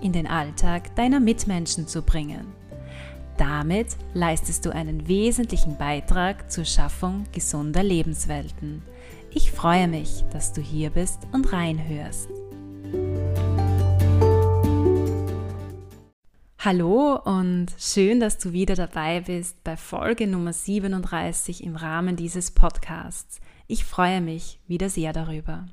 in den Alltag deiner Mitmenschen zu bringen. Damit leistest du einen wesentlichen Beitrag zur Schaffung gesunder Lebenswelten. Ich freue mich, dass du hier bist und reinhörst. Hallo und schön, dass du wieder dabei bist bei Folge Nummer 37 im Rahmen dieses Podcasts. Ich freue mich wieder sehr darüber.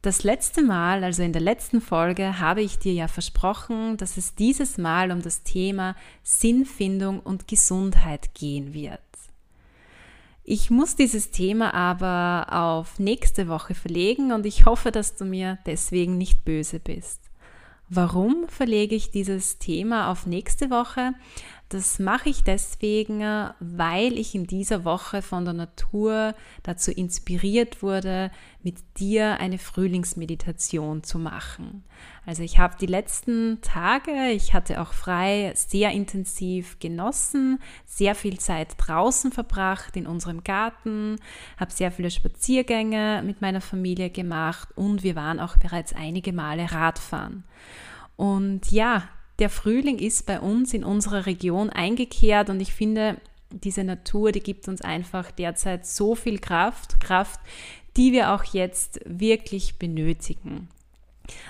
Das letzte Mal, also in der letzten Folge, habe ich dir ja versprochen, dass es dieses Mal um das Thema Sinnfindung und Gesundheit gehen wird. Ich muss dieses Thema aber auf nächste Woche verlegen und ich hoffe, dass du mir deswegen nicht böse bist. Warum verlege ich dieses Thema auf nächste Woche? Das mache ich deswegen, weil ich in dieser Woche von der Natur dazu inspiriert wurde, mit dir eine Frühlingsmeditation zu machen. Also ich habe die letzten Tage, ich hatte auch frei, sehr intensiv genossen, sehr viel Zeit draußen verbracht in unserem Garten, habe sehr viele Spaziergänge mit meiner Familie gemacht und wir waren auch bereits einige Male Radfahren. Und ja, der Frühling ist bei uns in unserer Region eingekehrt und ich finde, diese Natur, die gibt uns einfach derzeit so viel Kraft, Kraft, die wir auch jetzt wirklich benötigen.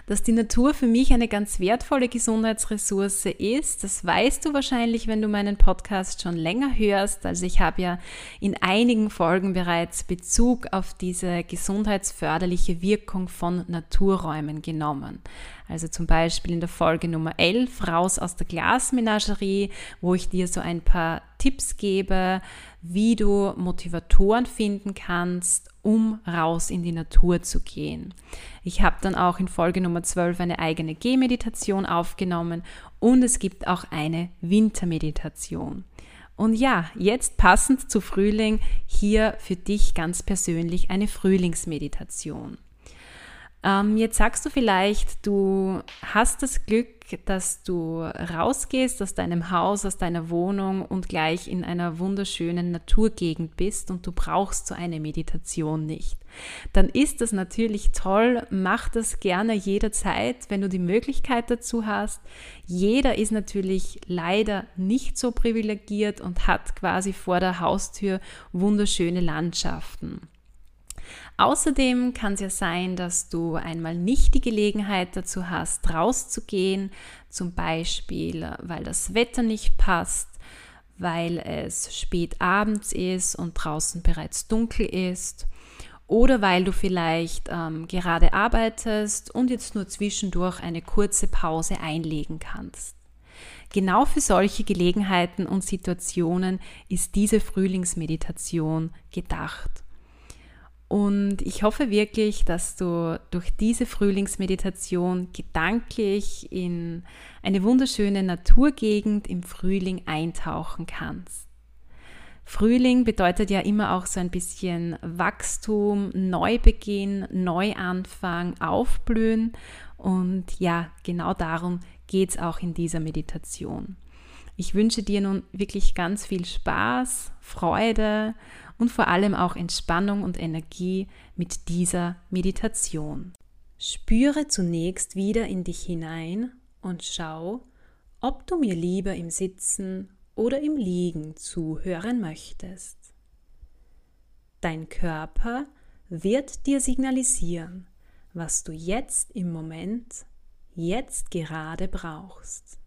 Dass die Natur für mich eine ganz wertvolle Gesundheitsressource ist, das weißt du wahrscheinlich, wenn du meinen Podcast schon länger hörst. Also ich habe ja in einigen Folgen bereits Bezug auf diese gesundheitsförderliche Wirkung von Naturräumen genommen. Also zum Beispiel in der Folge Nummer 11, raus aus der Glasmenagerie, wo ich dir so ein paar Tipps gebe, wie du Motivatoren finden kannst, um raus in die Natur zu gehen. Ich habe dann auch in Folge Nummer 12 eine eigene Gehmeditation aufgenommen und es gibt auch eine Wintermeditation. Und ja, jetzt passend zu Frühling hier für dich ganz persönlich eine Frühlingsmeditation. Ähm, jetzt sagst du vielleicht, du hast das Glück, dass du rausgehst aus deinem Haus, aus deiner Wohnung und gleich in einer wunderschönen Naturgegend bist und du brauchst so eine Meditation nicht. Dann ist das natürlich toll, mach das gerne jederzeit, wenn du die Möglichkeit dazu hast. Jeder ist natürlich leider nicht so privilegiert und hat quasi vor der Haustür wunderschöne Landschaften. Außerdem kann es ja sein, dass du einmal nicht die Gelegenheit dazu hast, rauszugehen, zum Beispiel, weil das Wetter nicht passt, weil es spät abends ist und draußen bereits dunkel ist oder weil du vielleicht ähm, gerade arbeitest und jetzt nur zwischendurch eine kurze Pause einlegen kannst. Genau für solche Gelegenheiten und Situationen ist diese Frühlingsmeditation gedacht. Und ich hoffe wirklich, dass du durch diese Frühlingsmeditation gedanklich in eine wunderschöne Naturgegend im Frühling eintauchen kannst. Frühling bedeutet ja immer auch so ein bisschen Wachstum, Neubeginn, Neuanfang, Aufblühen. Und ja, genau darum geht es auch in dieser Meditation. Ich wünsche dir nun wirklich ganz viel Spaß, Freude und vor allem auch Entspannung und Energie mit dieser Meditation. Spüre zunächst wieder in dich hinein und schau, ob du mir lieber im Sitzen oder im Liegen zuhören möchtest. Dein Körper wird dir signalisieren, was du jetzt im Moment, jetzt gerade brauchst.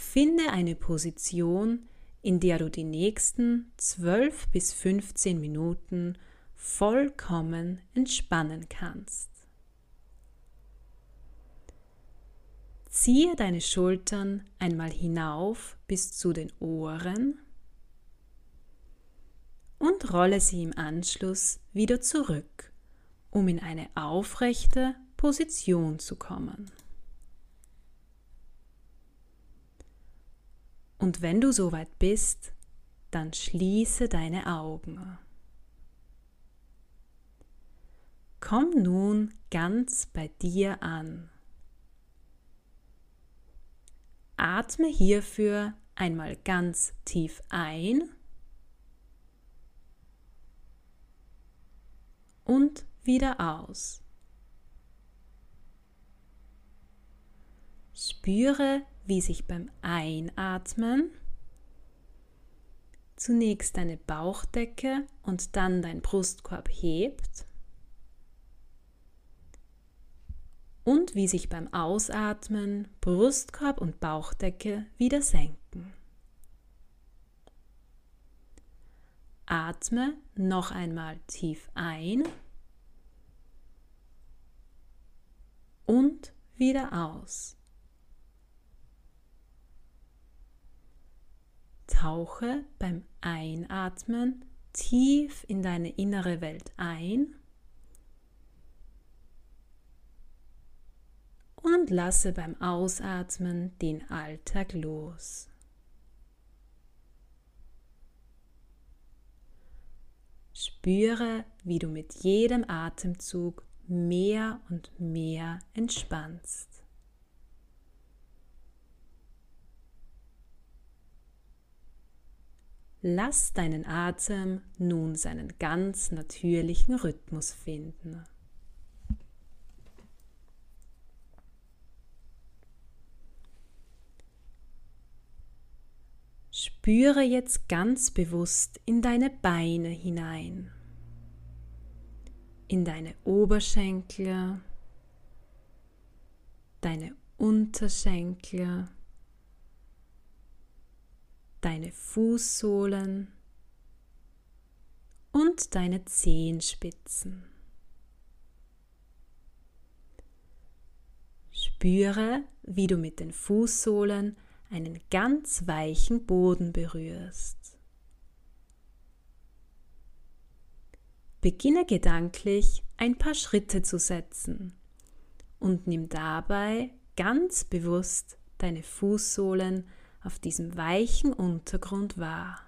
Finde eine Position, in der du die nächsten 12 bis 15 Minuten vollkommen entspannen kannst. Ziehe deine Schultern einmal hinauf bis zu den Ohren und rolle sie im Anschluss wieder zurück, um in eine aufrechte Position zu kommen. Und wenn du soweit bist, dann schließe deine Augen. Komm nun ganz bei dir an. Atme hierfür einmal ganz tief ein und wieder aus. Spüre, wie sich beim Einatmen zunächst deine Bauchdecke und dann dein Brustkorb hebt und wie sich beim Ausatmen Brustkorb und Bauchdecke wieder senken. Atme noch einmal tief ein und wieder aus. Tauche beim Einatmen tief in deine innere Welt ein und lasse beim Ausatmen den Alltag los. Spüre, wie du mit jedem Atemzug mehr und mehr entspannst. Lass deinen Atem nun seinen ganz natürlichen Rhythmus finden. Spüre jetzt ganz bewusst in deine Beine hinein, in deine Oberschenkel, deine Unterschenkel, deine Fußsohlen und deine Zehenspitzen. Spüre, wie du mit den Fußsohlen einen ganz weichen Boden berührst. Beginne gedanklich ein paar Schritte zu setzen und nimm dabei ganz bewusst deine Fußsohlen auf diesem weichen Untergrund wahr.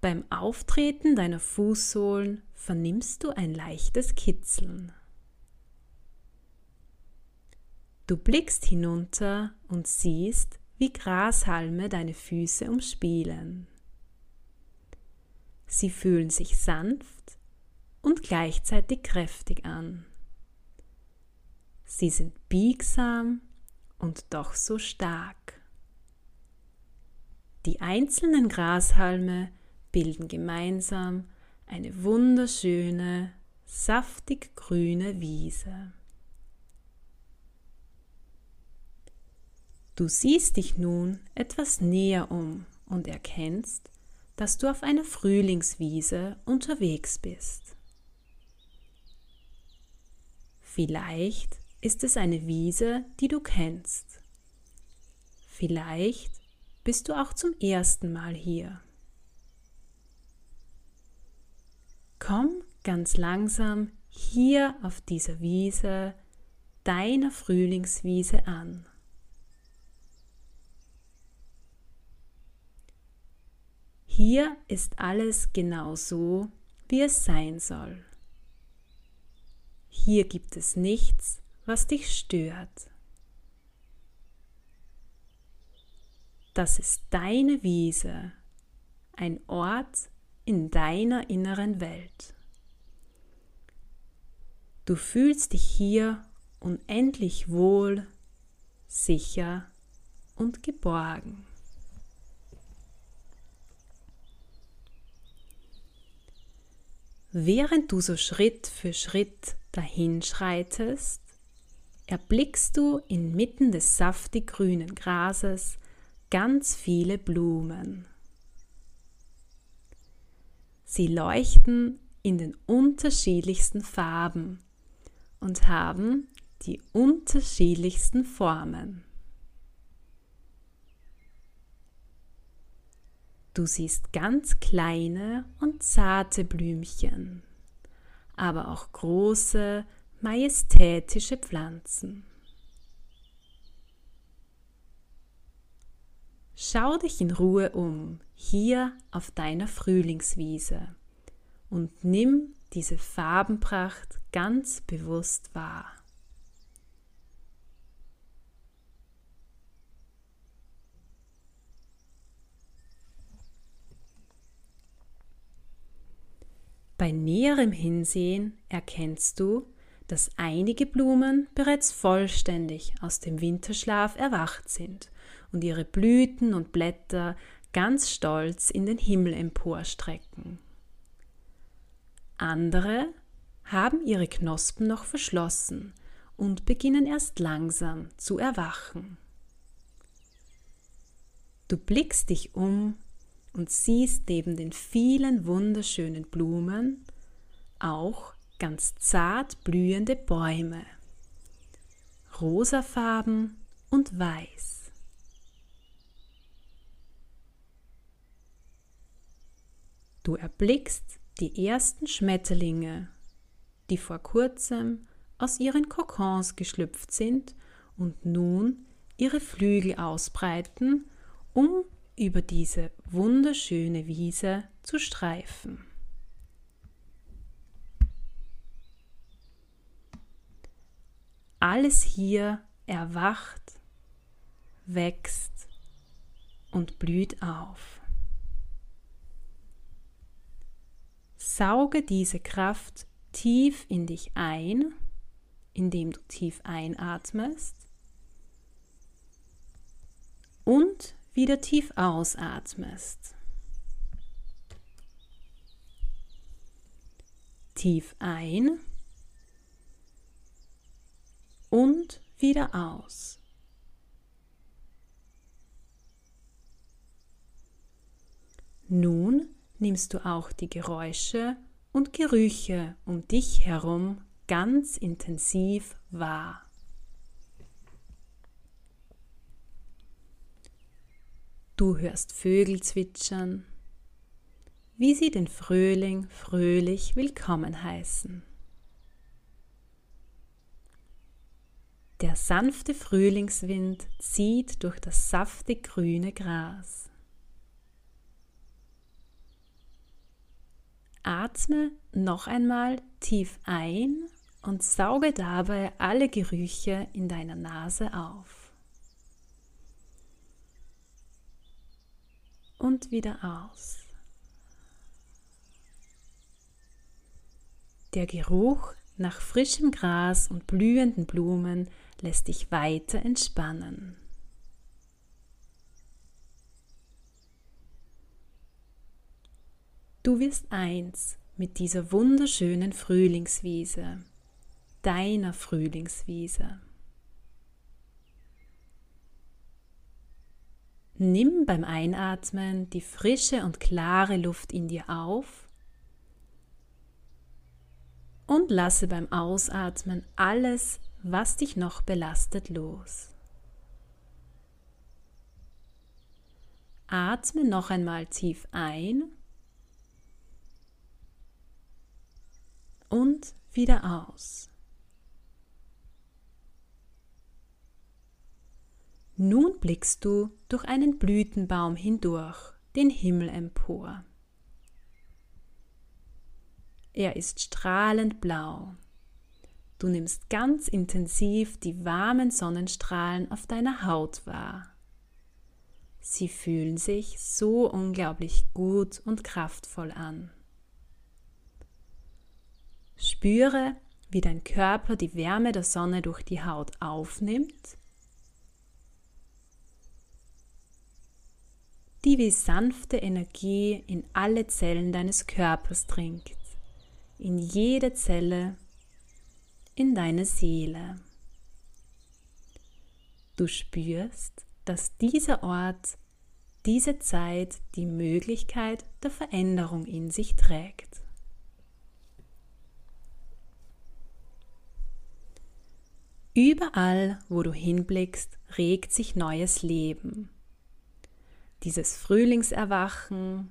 Beim Auftreten deiner Fußsohlen vernimmst du ein leichtes Kitzeln. Du blickst hinunter und siehst, wie Grashalme deine Füße umspielen. Sie fühlen sich sanft und gleichzeitig kräftig an. Sie sind biegsam und doch so stark. Die einzelnen Grashalme bilden gemeinsam eine wunderschöne, saftig grüne Wiese. Du siehst dich nun etwas näher um und erkennst, dass du auf einer Frühlingswiese unterwegs bist. Vielleicht ist es eine Wiese, die du kennst. Vielleicht bist du auch zum ersten Mal hier. Komm ganz langsam hier auf dieser Wiese, deiner Frühlingswiese an. Hier ist alles genau so, wie es sein soll. Hier gibt es nichts, was dich stört. Das ist deine Wiese, ein Ort in deiner inneren Welt. Du fühlst dich hier unendlich wohl, sicher und geborgen. Während du so Schritt für Schritt dahinschreitest, erblickst du inmitten des saftig grünen Grases ganz viele Blumen. Sie leuchten in den unterschiedlichsten Farben und haben die unterschiedlichsten Formen. Du siehst ganz kleine und zarte Blümchen, aber auch große, majestätische Pflanzen. Schau dich in Ruhe um, hier auf deiner Frühlingswiese und nimm diese Farbenpracht ganz bewusst wahr. Bei näherem Hinsehen erkennst du, dass einige Blumen bereits vollständig aus dem Winterschlaf erwacht sind und ihre Blüten und Blätter ganz stolz in den Himmel emporstrecken. Andere haben ihre Knospen noch verschlossen und beginnen erst langsam zu erwachen. Du blickst dich um und siehst neben den vielen wunderschönen Blumen auch ganz zart blühende Bäume, rosafarben und weiß. Du erblickst die ersten Schmetterlinge, die vor kurzem aus ihren Kokons geschlüpft sind und nun ihre Flügel ausbreiten, um über diese wunderschöne Wiese zu streifen. Alles hier erwacht, wächst und blüht auf. Sauge diese Kraft tief in dich ein, indem du tief einatmest und wieder tief ausatmest. Tief ein und wieder aus. Nun nimmst du auch die Geräusche und Gerüche um dich herum ganz intensiv wahr. Du hörst Vögel zwitschern, wie sie den Frühling fröhlich willkommen heißen. Der sanfte Frühlingswind zieht durch das saftig grüne Gras. Atme noch einmal tief ein und sauge dabei alle Gerüche in deiner Nase auf. Und wieder aus. Der Geruch nach frischem Gras und blühenden Blumen lässt dich weiter entspannen. Du wirst eins mit dieser wunderschönen Frühlingswiese, deiner Frühlingswiese. Nimm beim Einatmen die frische und klare Luft in dir auf und lasse beim Ausatmen alles was dich noch belastet, los. Atme noch einmal tief ein und wieder aus. Nun blickst du durch einen Blütenbaum hindurch den Himmel empor. Er ist strahlend blau. Du nimmst ganz intensiv die warmen Sonnenstrahlen auf deiner Haut wahr. Sie fühlen sich so unglaublich gut und kraftvoll an. Spüre, wie dein Körper die Wärme der Sonne durch die Haut aufnimmt, die wie sanfte Energie in alle Zellen deines Körpers dringt, in jede Zelle in deine Seele. Du spürst, dass dieser Ort, diese Zeit die Möglichkeit der Veränderung in sich trägt. Überall, wo du hinblickst, regt sich neues Leben. Dieses Frühlingserwachen,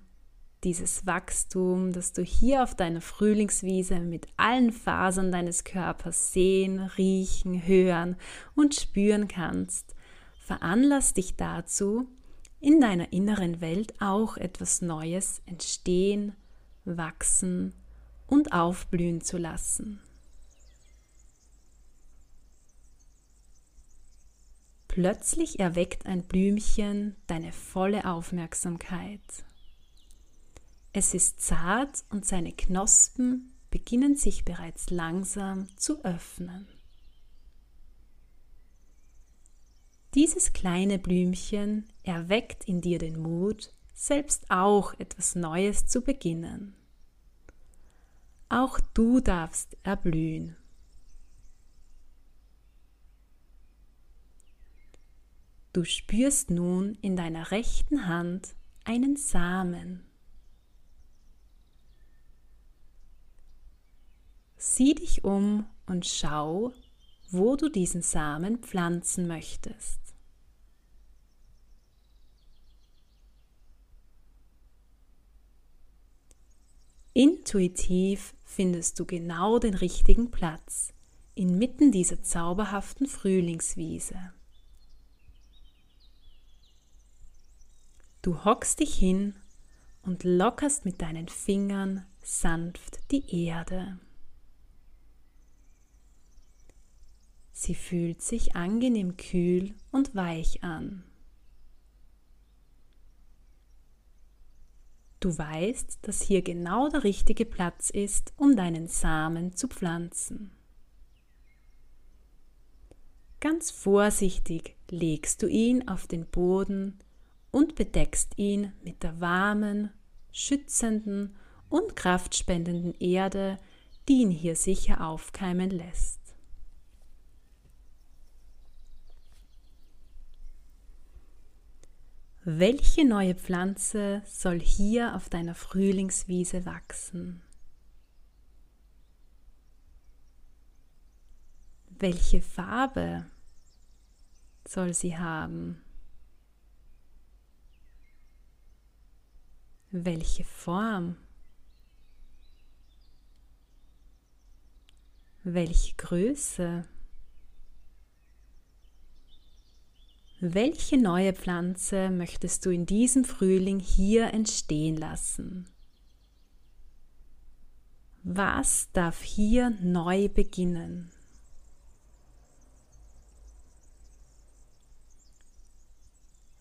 dieses Wachstum, das du hier auf deiner Frühlingswiese mit allen Fasern deines Körpers sehen, riechen, hören und spüren kannst, veranlasst dich dazu, in deiner inneren Welt auch etwas Neues entstehen, wachsen und aufblühen zu lassen. Plötzlich erweckt ein Blümchen deine volle Aufmerksamkeit. Es ist zart und seine Knospen beginnen sich bereits langsam zu öffnen. Dieses kleine Blümchen erweckt in dir den Mut, selbst auch etwas Neues zu beginnen. Auch du darfst erblühen. Du spürst nun in deiner rechten Hand einen Samen. Sieh dich um und schau, wo du diesen Samen pflanzen möchtest. Intuitiv findest du genau den richtigen Platz inmitten dieser zauberhaften Frühlingswiese. Du hockst dich hin und lockerst mit deinen Fingern sanft die Erde. Sie fühlt sich angenehm kühl und weich an. Du weißt, dass hier genau der richtige Platz ist, um deinen Samen zu pflanzen. Ganz vorsichtig legst du ihn auf den Boden und bedeckst ihn mit der warmen, schützenden und kraftspendenden Erde, die ihn hier sicher aufkeimen lässt. Welche neue Pflanze soll hier auf deiner Frühlingswiese wachsen? Welche Farbe soll sie haben? Welche Form? Welche Größe? Welche neue Pflanze möchtest du in diesem Frühling hier entstehen lassen? Was darf hier neu beginnen?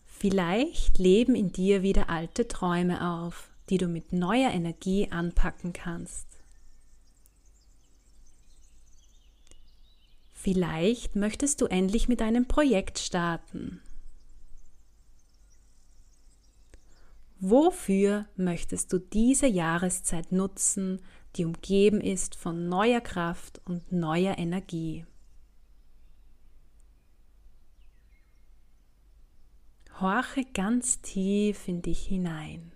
Vielleicht leben in dir wieder alte Träume auf, die du mit neuer Energie anpacken kannst. Vielleicht möchtest du endlich mit einem Projekt starten. Wofür möchtest du diese Jahreszeit nutzen, die umgeben ist von neuer Kraft und neuer Energie? Horche ganz tief in dich hinein.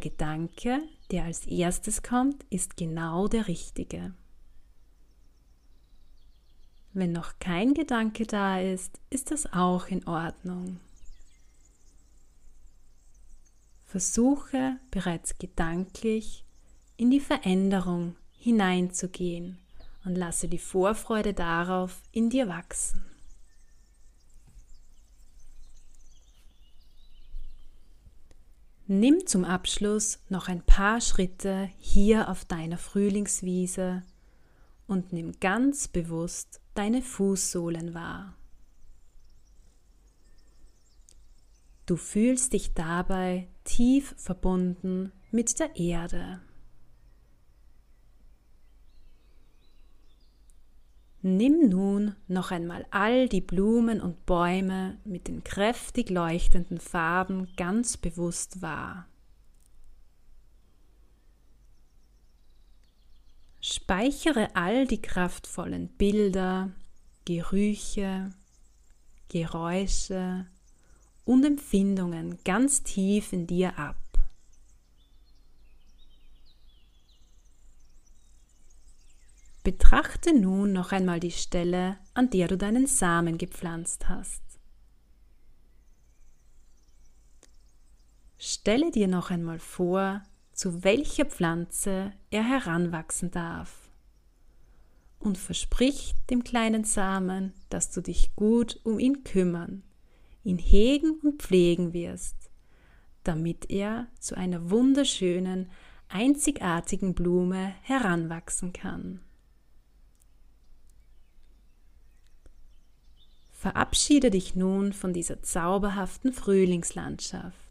Der Gedanke, der als erstes kommt, ist genau der richtige. Wenn noch kein Gedanke da ist, ist das auch in Ordnung. Versuche bereits gedanklich in die Veränderung hineinzugehen und lasse die Vorfreude darauf in dir wachsen. Nimm zum Abschluss noch ein paar Schritte hier auf deiner Frühlingswiese und nimm ganz bewusst deine Fußsohlen wahr. Du fühlst dich dabei tief verbunden mit der Erde. Nimm nun noch einmal all die Blumen und Bäume mit den kräftig leuchtenden Farben ganz bewusst wahr. Speichere all die kraftvollen Bilder, Gerüche, Geräusche und Empfindungen ganz tief in dir ab. Betrachte nun noch einmal die Stelle, an der du deinen Samen gepflanzt hast. Stelle dir noch einmal vor, zu welcher Pflanze er heranwachsen darf. und versprich dem kleinen Samen, dass du dich gut um ihn kümmern, ihn hegen und pflegen wirst, damit er zu einer wunderschönen, einzigartigen Blume heranwachsen kann. Verabschiede dich nun von dieser zauberhaften Frühlingslandschaft.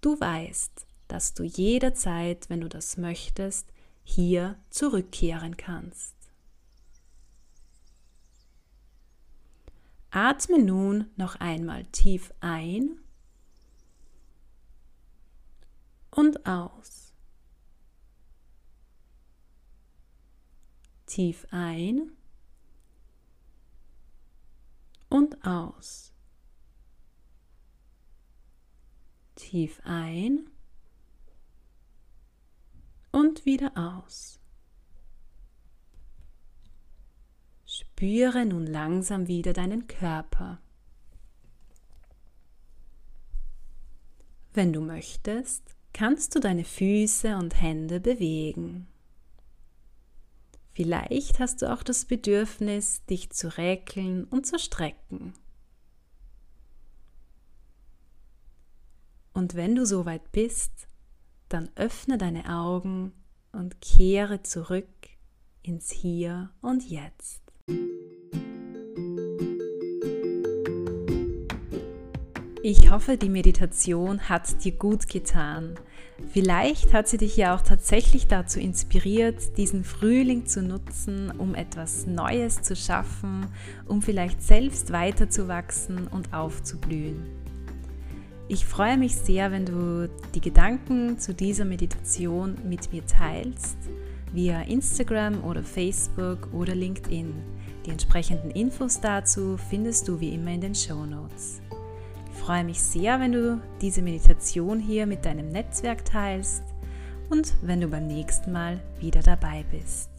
Du weißt, dass du jederzeit, wenn du das möchtest, hier zurückkehren kannst. Atme nun noch einmal tief ein und aus. Tief ein und aus. Tief ein und wieder aus. Spüre nun langsam wieder deinen Körper. Wenn du möchtest, kannst du deine Füße und Hände bewegen. Vielleicht hast du auch das Bedürfnis, dich zu räkeln und zu strecken. Und wenn du soweit bist, dann öffne deine Augen und kehre zurück ins Hier und Jetzt. Ich hoffe, die Meditation hat dir gut getan. Vielleicht hat sie dich ja auch tatsächlich dazu inspiriert, diesen Frühling zu nutzen, um etwas Neues zu schaffen, um vielleicht selbst weiterzuwachsen und aufzublühen. Ich freue mich sehr, wenn du die Gedanken zu dieser Meditation mit mir teilst, via Instagram oder Facebook oder LinkedIn. Die entsprechenden Infos dazu findest du wie immer in den Show Notes. Ich freue mich sehr, wenn du diese Meditation hier mit deinem Netzwerk teilst und wenn du beim nächsten Mal wieder dabei bist.